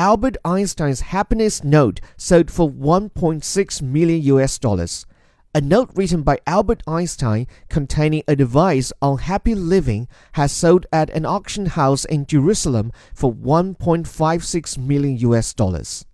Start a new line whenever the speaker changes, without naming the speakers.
Albert Einstein's happiness note sold for 1.6 million US dollars. A note written by Albert Einstein containing advice on happy living has sold at an auction house in Jerusalem for 1.56 million US dollars.